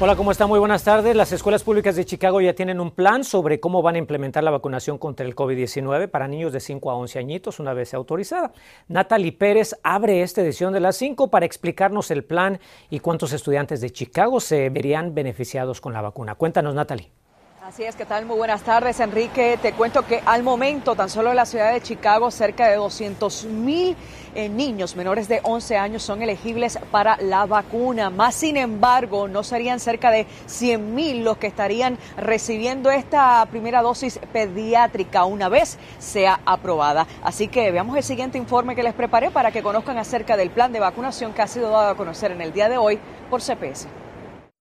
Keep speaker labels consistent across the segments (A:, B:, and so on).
A: Hola, ¿cómo está? Muy buenas tardes. Las escuelas públicas de Chicago ya tienen un plan sobre cómo van a implementar la vacunación contra el COVID-19 para niños de 5 a 11 añitos una vez autorizada. Natalie Pérez abre esta edición de las 5 para explicarnos el plan y cuántos estudiantes de Chicago se verían beneficiados con la vacuna. Cuéntanos, Natalie.
B: Así es, ¿qué tal? Muy buenas tardes, Enrique. Te cuento que al momento, tan solo en la ciudad de Chicago, cerca de 200 mil eh, niños menores de 11 años son elegibles para la vacuna. Más sin embargo, no serían cerca de 100 mil los que estarían recibiendo esta primera dosis pediátrica una vez sea aprobada. Así que veamos el siguiente informe que les preparé para que conozcan acerca del plan de vacunación que ha sido dado a conocer en el día de hoy por CPS.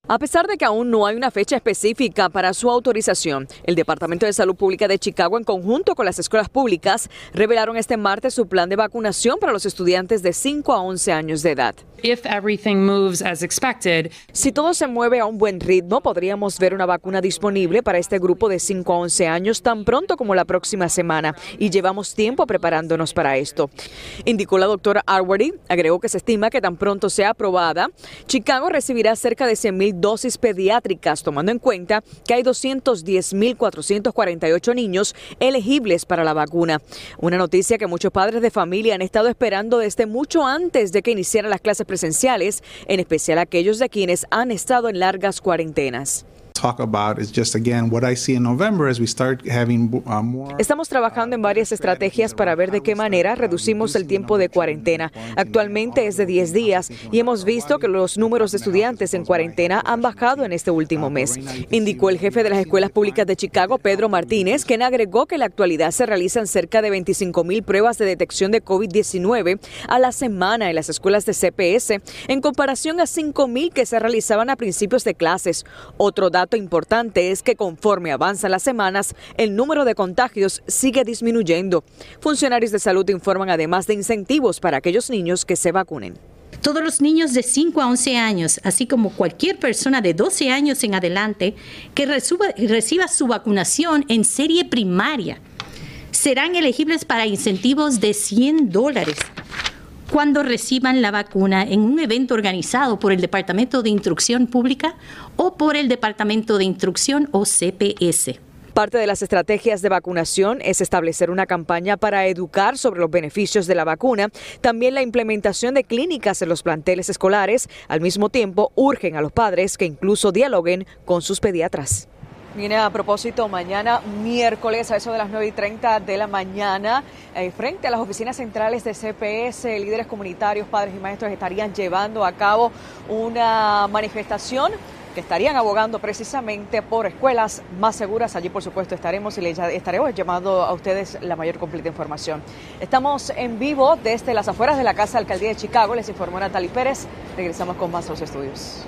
B: A pesar de que aún no hay una fecha específica para su autorización, el Departamento de Salud Pública de Chicago, en conjunto con las escuelas públicas, revelaron este martes su plan de vacunación para los estudiantes de 5 a 11 años de edad. si todo se mueve a un buen ritmo, podríamos ver una vacuna disponible para este grupo de 5 a 11 años tan pronto como la próxima semana y llevamos tiempo preparándonos para esto. Indicó la doctora Arwordy, agregó que se estima que tan pronto sea aprobada, Chicago recibirá cerca de 100 mil dosis pediátricas, tomando en cuenta que hay 210.448 niños elegibles para la vacuna. Una noticia que muchos padres de familia han estado esperando desde mucho antes de que iniciaran las clases presenciales, en especial aquellos de quienes han estado en largas cuarentenas. Estamos trabajando en varias estrategias para ver de qué manera reducimos el tiempo de cuarentena. Actualmente es de 10 días y hemos visto que los números de estudiantes en cuarentena han bajado en este último mes, indicó el jefe de las escuelas públicas de Chicago, Pedro Martínez, quien agregó que en la actualidad se realizan cerca de 25 mil pruebas de detección de COVID-19 a la semana en las escuelas de CPS, en comparación a 5 mil que se realizaban a principios de clases. Otro dato importante es que conforme avanzan las semanas, el número de contagios sigue disminuyendo. Funcionarios de salud informan además de incentivos para aquellos niños que se vacunen.
C: Todos los niños de 5 a 11 años, así como cualquier persona de 12 años en adelante que reciba su vacunación en serie primaria, serán elegibles para incentivos de 100 dólares cuando reciban la vacuna en un evento organizado por el Departamento de Instrucción Pública o por el Departamento de Instrucción o CPS.
B: Parte de las estrategias de vacunación es establecer una campaña para educar sobre los beneficios de la vacuna, también la implementación de clínicas en los planteles escolares. Al mismo tiempo, urgen a los padres que incluso dialoguen con sus pediatras. Viene a propósito mañana miércoles a eso de las 9 y 30 de la mañana, eh, frente a las oficinas centrales de CPS, líderes comunitarios, padres y maestros estarían llevando a cabo una manifestación que estarían abogando precisamente por escuelas más seguras. Allí, por supuesto, estaremos y les estaremos llamando a ustedes la mayor completa información. Estamos en vivo desde las afueras de la Casa Alcaldía de Chicago. Les informó Natalie Pérez. Regresamos con más a los estudios.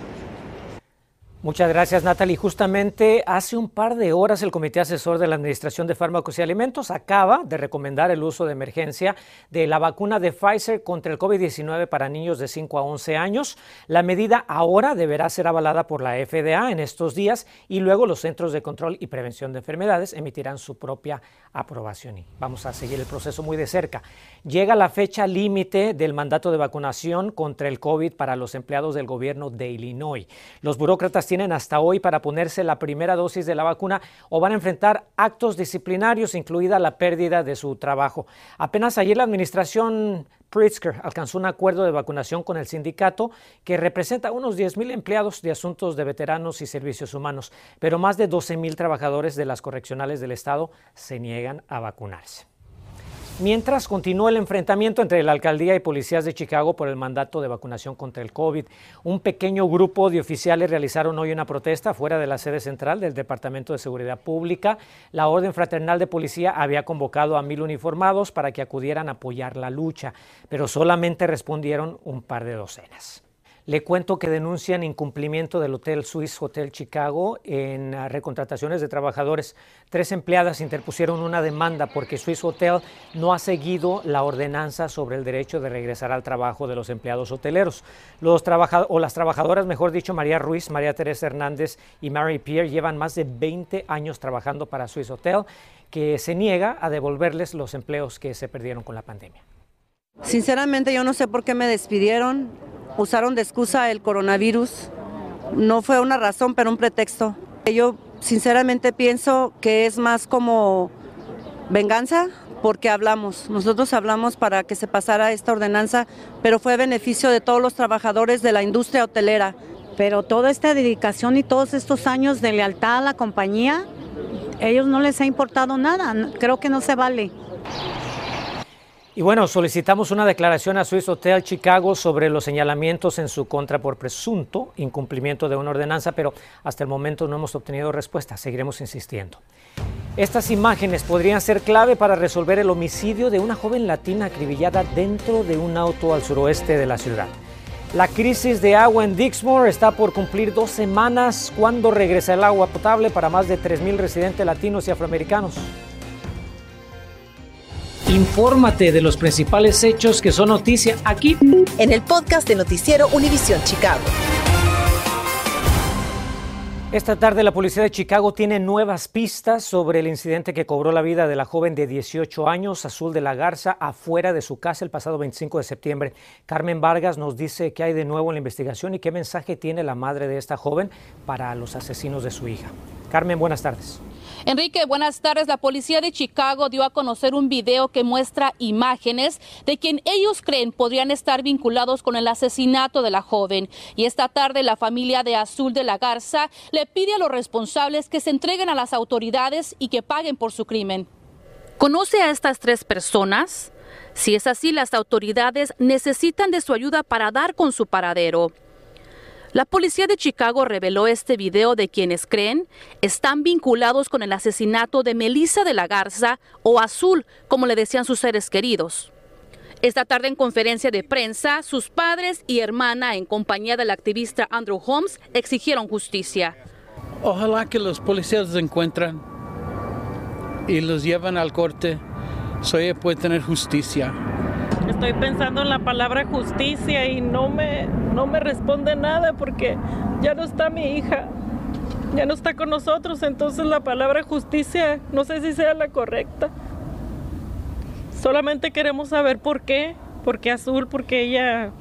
A: Muchas gracias, Natalie. Justamente hace un par de horas el Comité Asesor de la Administración de Fármacos y Alimentos acaba de recomendar el uso de emergencia de la vacuna de Pfizer contra el COVID-19 para niños de 5 a 11 años. La medida ahora deberá ser avalada por la FDA en estos días y luego los Centros de Control y Prevención de Enfermedades emitirán su propia aprobación. Y vamos a seguir el proceso muy de cerca. Llega la fecha límite del mandato de vacunación contra el COVID para los empleados del gobierno de Illinois. Los burócratas tienen hasta hoy para ponerse la primera dosis de la vacuna o van a enfrentar actos disciplinarios, incluida la pérdida de su trabajo. Apenas ayer la administración Pritzker alcanzó un acuerdo de vacunación con el sindicato que representa unos 10.000 empleados de asuntos de veteranos y servicios humanos, pero más de 12.000 trabajadores de las correccionales del Estado se niegan a vacunarse. Mientras continúa el enfrentamiento entre la alcaldía y policías de Chicago por el mandato de vacunación contra el COVID, un pequeño grupo de oficiales realizaron hoy una protesta fuera de la sede central del Departamento de Seguridad Pública. La Orden Fraternal de Policía había convocado a mil uniformados para que acudieran a apoyar la lucha, pero solamente respondieron un par de docenas. Le cuento que denuncian incumplimiento del Hotel Swiss Hotel Chicago en ah, recontrataciones de trabajadores. Tres empleadas interpusieron una demanda porque Swiss Hotel no ha seguido la ordenanza sobre el derecho de regresar al trabajo de los empleados hoteleros. Los o las trabajadoras, mejor dicho, María Ruiz, María Teresa Hernández y Mary Pierre llevan más de 20 años trabajando para Swiss Hotel, que se niega a devolverles los empleos que se perdieron con la pandemia.
D: Sinceramente yo no sé por qué me despidieron usaron de excusa el coronavirus. No fue una razón, pero un pretexto. Yo sinceramente pienso que es más como venganza porque hablamos. Nosotros hablamos para que se pasara esta ordenanza, pero fue beneficio de todos los trabajadores de la industria hotelera.
E: Pero toda esta dedicación y todos estos años de lealtad a la compañía, ellos no les ha importado nada. Creo que no se vale.
A: Y bueno, solicitamos una declaración a Swiss Hotel Chicago sobre los señalamientos en su contra por presunto incumplimiento de una ordenanza, pero hasta el momento no hemos obtenido respuesta. Seguiremos insistiendo. Estas imágenes podrían ser clave para resolver el homicidio de una joven latina acribillada dentro de un auto al suroeste de la ciudad. La crisis de agua en Dixmoor está por cumplir dos semanas. ¿Cuándo regresa el agua potable para más de 3.000 residentes latinos y afroamericanos? Infórmate de los principales hechos que son noticia aquí
F: en el podcast de Noticiero Univisión Chicago.
A: Esta tarde la policía de Chicago tiene nuevas pistas sobre el incidente que cobró la vida de la joven de 18 años, Azul de la Garza, afuera de su casa el pasado 25 de septiembre. Carmen Vargas nos dice qué hay de nuevo en la investigación y qué mensaje tiene la madre de esta joven para los asesinos de su hija. Carmen, buenas tardes.
G: Enrique, buenas tardes. La policía de Chicago dio a conocer un video que muestra imágenes de quien ellos creen podrían estar vinculados con el asesinato de la joven. Y esta tarde la familia de Azul de la Garza le pide a los responsables que se entreguen a las autoridades y que paguen por su crimen. ¿Conoce a estas tres personas? Si es así, las autoridades necesitan de su ayuda para dar con su paradero. La policía de Chicago reveló este video de quienes creen están vinculados con el asesinato de Melissa de la Garza o Azul, como le decían sus seres queridos. Esta tarde en conferencia de prensa, sus padres y hermana, en compañía del activista Andrew Holmes, exigieron justicia.
H: Ojalá que los policías los encuentren y los lleven al corte, so ella puede tener justicia.
I: Estoy pensando en la palabra justicia y no me, no me responde nada porque ya no está mi hija, ya no está con nosotros, entonces la palabra justicia no sé si sea la correcta. Solamente queremos saber por qué, por qué Azul, porque ella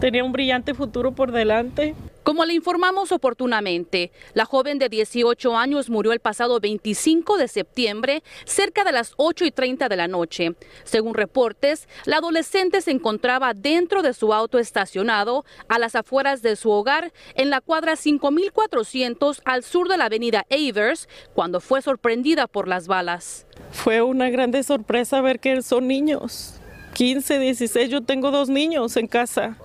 I: tenía un brillante futuro por delante.
G: Como le informamos oportunamente, la joven de 18 años murió el pasado 25 de septiembre, cerca de las 8 y 30 de la noche. Según reportes, la adolescente se encontraba dentro de su auto estacionado a las afueras de su hogar en la cuadra 5400 al sur de la avenida Avers, cuando fue sorprendida por las balas.
I: Fue una grande sorpresa ver que son niños. 15, 16, yo tengo dos niños en casa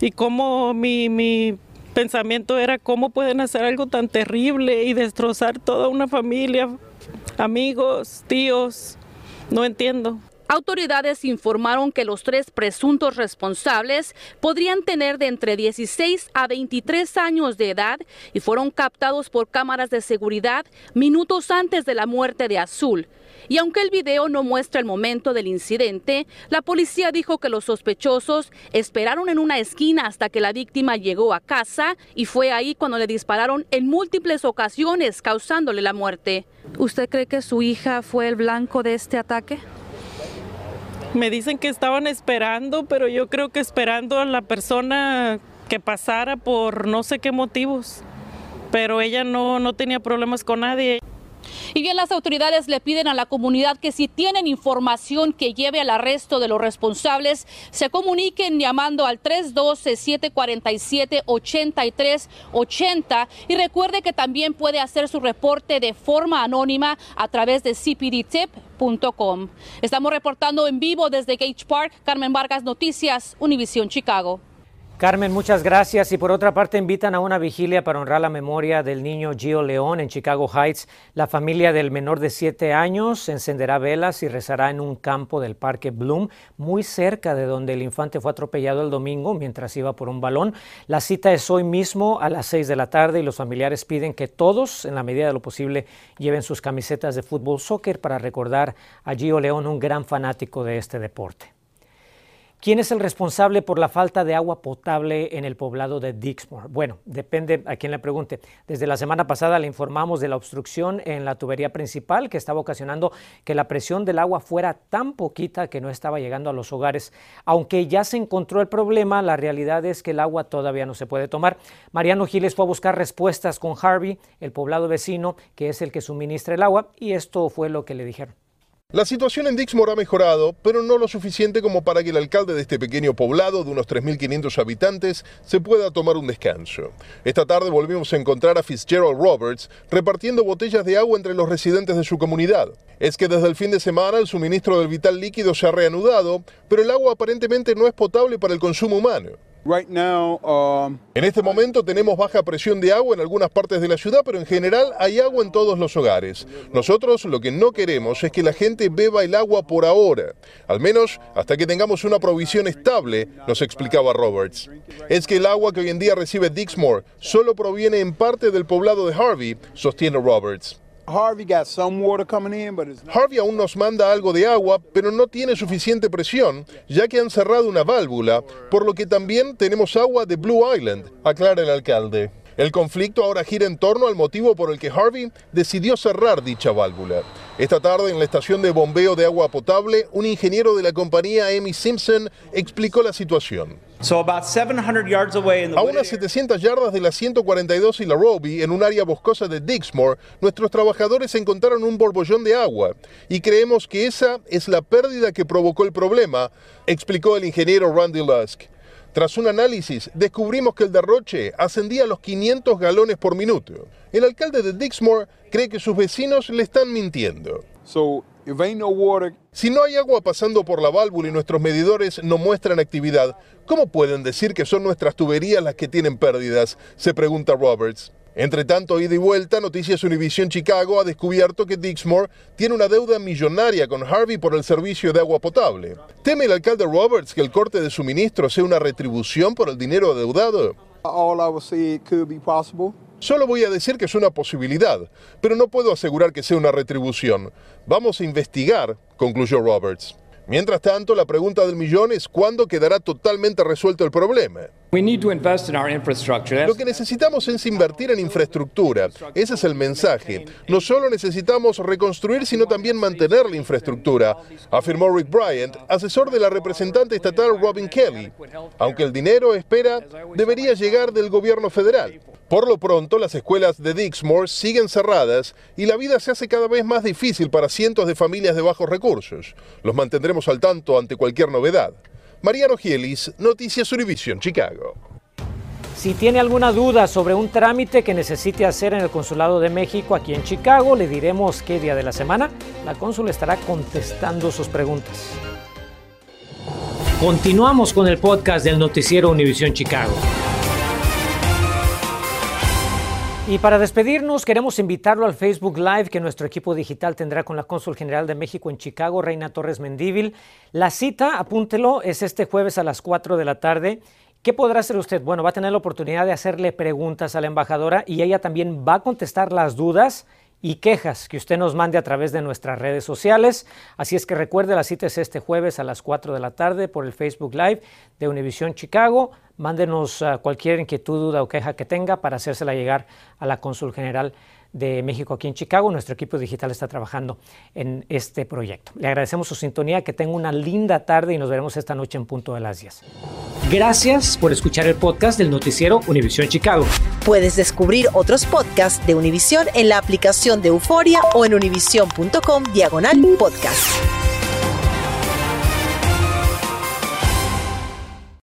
I: y cómo mi, mi pensamiento era cómo pueden hacer algo tan terrible y destrozar toda una familia, amigos, tíos. No entiendo.
G: Autoridades informaron que los tres presuntos responsables podrían tener de entre 16 a 23 años de edad y fueron captados por cámaras de seguridad minutos antes de la muerte de Azul. Y aunque el video no muestra el momento del incidente, la policía dijo que los sospechosos esperaron en una esquina hasta que la víctima llegó a casa y fue ahí cuando le dispararon en múltiples ocasiones, causándole la muerte. ¿Usted cree que su hija fue el blanco de este ataque?
I: Me dicen que estaban esperando, pero yo creo que esperando a la persona que pasara por no sé qué motivos. Pero ella no, no tenía problemas con nadie.
G: Y bien, las autoridades le piden a la comunidad que si tienen información que lleve al arresto de los responsables, se comuniquen llamando al 312-747-8380 y recuerde que también puede hacer su reporte de forma anónima a través de cpdtip.com. Estamos reportando en vivo desde Gage Park. Carmen Vargas, Noticias, Univisión Chicago.
A: Carmen, muchas gracias. Y por otra parte, invitan a una vigilia para honrar la memoria del niño Gio León en Chicago Heights. La familia del menor de siete años encenderá velas y rezará en un campo del Parque Bloom, muy cerca de donde el infante fue atropellado el domingo mientras iba por un balón. La cita es hoy mismo a las seis de la tarde y los familiares piden que todos, en la medida de lo posible, lleven sus camisetas de fútbol soccer para recordar a Gio León, un gran fanático de este deporte. ¿Quién es el responsable por la falta de agua potable en el poblado de Dixmoor? Bueno, depende a quien le pregunte. Desde la semana pasada le informamos de la obstrucción en la tubería principal que estaba ocasionando que la presión del agua fuera tan poquita que no estaba llegando a los hogares. Aunque ya se encontró el problema, la realidad es que el agua todavía no se puede tomar. Mariano Giles fue a buscar respuestas con Harvey, el poblado vecino, que es el que suministra el agua, y esto fue lo que le dijeron.
J: La situación en Dixmoor ha mejorado, pero no lo suficiente como para que el alcalde de este pequeño poblado de unos 3.500 habitantes se pueda tomar un descanso. Esta tarde volvimos a encontrar a Fitzgerald Roberts repartiendo botellas de agua entre los residentes de su comunidad. Es que desde el fin de semana el suministro del vital líquido se ha reanudado, pero el agua aparentemente no es potable para el consumo humano.
K: Um,
J: en este momento tenemos baja presión de agua en algunas partes de la ciudad, pero en general hay agua en todos los hogares. Nosotros lo que no queremos es que la gente beba el agua por ahora, al menos hasta que tengamos una provisión estable, nos explicaba Roberts. Es que el agua que hoy en día recibe Dixmoor solo proviene en parte del poblado de Harvey, sostiene Roberts. Harvey aún nos manda algo de agua, pero no tiene suficiente presión, ya que han cerrado una válvula, por lo que también tenemos agua de Blue Island, aclara el alcalde. El conflicto ahora gira en torno al motivo por el que Harvey decidió cerrar dicha válvula. Esta tarde en la estación de bombeo de agua potable, un ingeniero de la compañía Amy Simpson explicó la situación. A unas 700 yardas de la 142 y la Roby, en un área boscosa de Dixmoor, nuestros trabajadores encontraron un borbollón de agua y creemos que esa es la pérdida que provocó el problema, explicó el ingeniero Randy Lusk. Tras un análisis, descubrimos que el derroche ascendía a los 500 galones por minuto. El alcalde de Dixmoor cree que sus vecinos le están mintiendo. Si no hay agua pasando por la válvula y nuestros medidores no muestran actividad, ¿cómo pueden decir que son nuestras tuberías las que tienen pérdidas? Se pregunta Roberts. Entre tanto, ida y vuelta, Noticias Univision Chicago ha descubierto que Dixmoor tiene una deuda millonaria con Harvey por el servicio de agua potable. ¿Teme el alcalde Roberts que el corte de suministro sea una retribución por el dinero adeudado? Solo voy a decir que es una posibilidad, pero no puedo asegurar que sea una retribución. Vamos a investigar, concluyó Roberts. Mientras tanto, la pregunta del millón es cuándo quedará totalmente resuelto el problema. Lo que necesitamos es invertir en infraestructura. Ese es el mensaje. No solo necesitamos reconstruir, sino también mantener la infraestructura, afirmó Rick Bryant, asesor de la representante estatal Robin Kelly. Aunque el dinero, espera, debería llegar del gobierno federal. Por lo pronto, las escuelas de Dixmoor siguen cerradas y la vida se hace cada vez más difícil para cientos de familias de bajos recursos. Los mantendremos al tanto ante cualquier novedad. Mariano Gielis, Noticias Univision, Chicago.
A: Si tiene alguna duda sobre un trámite que necesite hacer en el Consulado de México aquí en Chicago, le diremos qué día de la semana la cónsul estará contestando sus preguntas. Continuamos con el podcast del noticiero Univisión Chicago. Y para despedirnos, queremos invitarlo al Facebook Live que nuestro equipo digital tendrá con la Cónsul General de México en Chicago, Reina Torres Mendívil. La cita, apúntelo, es este jueves a las 4 de la tarde. ¿Qué podrá hacer usted? Bueno, va a tener la oportunidad de hacerle preguntas a la embajadora y ella también va a contestar las dudas y quejas que usted nos mande a través de nuestras redes sociales. Así es que recuerde, la cita es este jueves a las 4 de la tarde por el Facebook Live de Univision Chicago. Mándenos uh, cualquier inquietud, duda o queja que tenga para hacérsela llegar a la Cónsul General de México aquí en Chicago. Nuestro equipo digital está trabajando en este proyecto. Le agradecemos su sintonía, que tenga una linda tarde y nos veremos esta noche en punto de las 10. Gracias por escuchar el podcast del noticiero Univisión Chicago.
F: Puedes descubrir otros podcasts de Univisión en la aplicación de Euforia o en univision.com diagonal podcast.